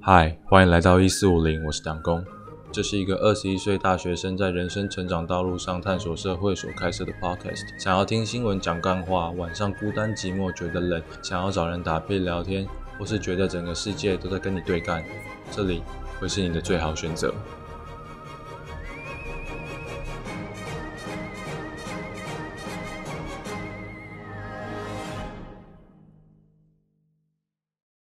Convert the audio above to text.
嗨，欢迎来到一四五零，我是党工。这是一个二十一岁大学生在人生成长道路上探索社会所开设的 podcast。想要听新闻讲干话，晚上孤单寂寞觉得冷，想要找人打屁聊天，或是觉得整个世界都在跟你对干，这里会是你的最好选择。